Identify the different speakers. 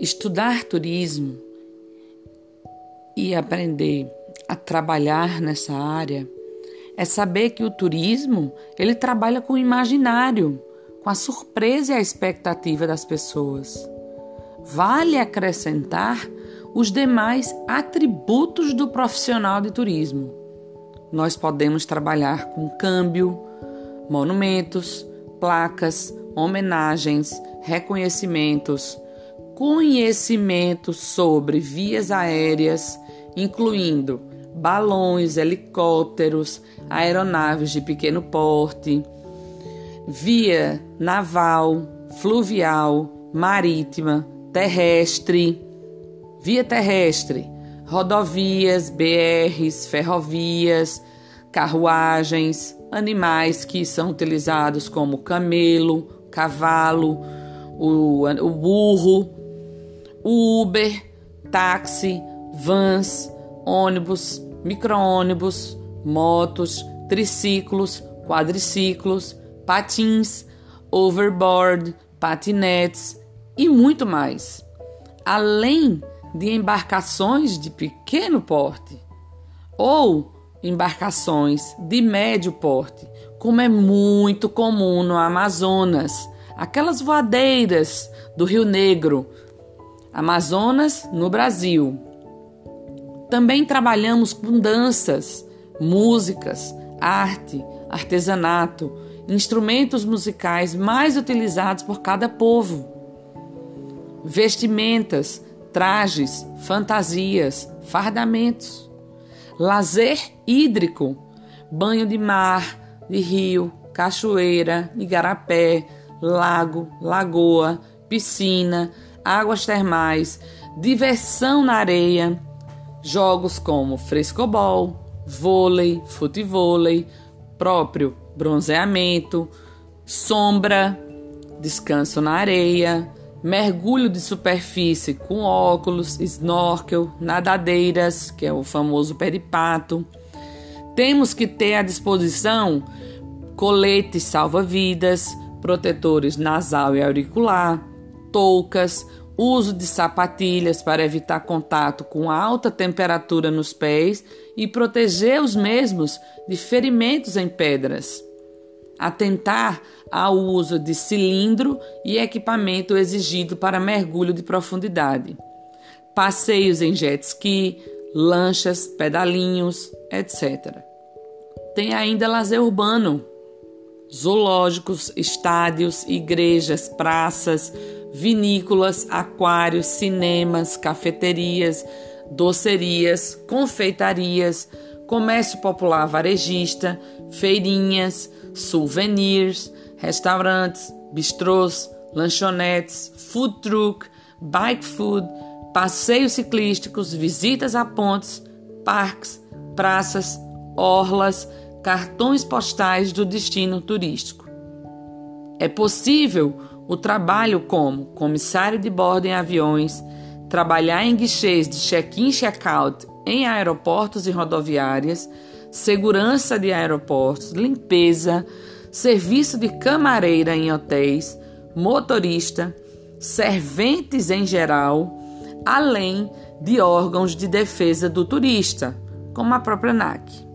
Speaker 1: Estudar turismo e aprender a trabalhar nessa área é saber que o turismo, ele trabalha com o imaginário, com a surpresa e a expectativa das pessoas. Vale acrescentar os demais atributos do profissional de turismo. Nós podemos trabalhar com câmbio, monumentos, placas, homenagens, reconhecimentos, conhecimento sobre vias aéreas, incluindo balões, helicópteros, aeronaves de pequeno porte, via naval, fluvial, marítima, terrestre, via terrestre, rodovias, BRs, ferrovias, carruagens, animais que são utilizados como camelo, cavalo, o, o burro, Uber, táxi, vans, ônibus, micro-ônibus, motos, triciclos, quadriciclos, patins, overboard, patinetes e muito mais. Além de embarcações de pequeno porte ou embarcações de médio porte, como é muito comum no Amazonas, aquelas voadeiras do Rio Negro, Amazonas no Brasil. Também trabalhamos com danças, músicas, arte, artesanato, instrumentos musicais mais utilizados por cada povo, vestimentas, trajes, fantasias, fardamentos, lazer hídrico, banho de mar, de rio, cachoeira, igarapé, lago, lagoa, piscina, águas termais, diversão na areia, jogos como frescobol, vôlei, futevôlei, próprio bronzeamento, sombra, descanso na areia, mergulho de superfície com óculos, snorkel, nadadeiras, que é o famoso pé de pato. Temos que ter à disposição coletes salva-vidas, protetores nasal e auricular, toucas, uso de sapatilhas para evitar contato com alta temperatura nos pés e proteger os mesmos de ferimentos em pedras. Atentar ao uso de cilindro e equipamento exigido para mergulho de profundidade. Passeios em jet ski, lanchas, pedalinhos, etc. Tem ainda lazer urbano, zoológicos, estádios, igrejas, praças, vinícolas, aquários, cinemas, cafeterias, docerias, confeitarias, comércio popular varejista, feirinhas, souvenirs, restaurantes, bistrôs, lanchonetes, food truck, bike food, passeios ciclísticos, visitas a pontes, parques, praças, orlas, cartões postais do destino turístico. É possível o trabalho como comissário de bordo em aviões, trabalhar em guichês de check-in check-out em aeroportos e rodoviárias, segurança de aeroportos, limpeza, serviço de camareira em hotéis, motorista, serventes em geral, além de órgãos de defesa do turista, como a própria NAC.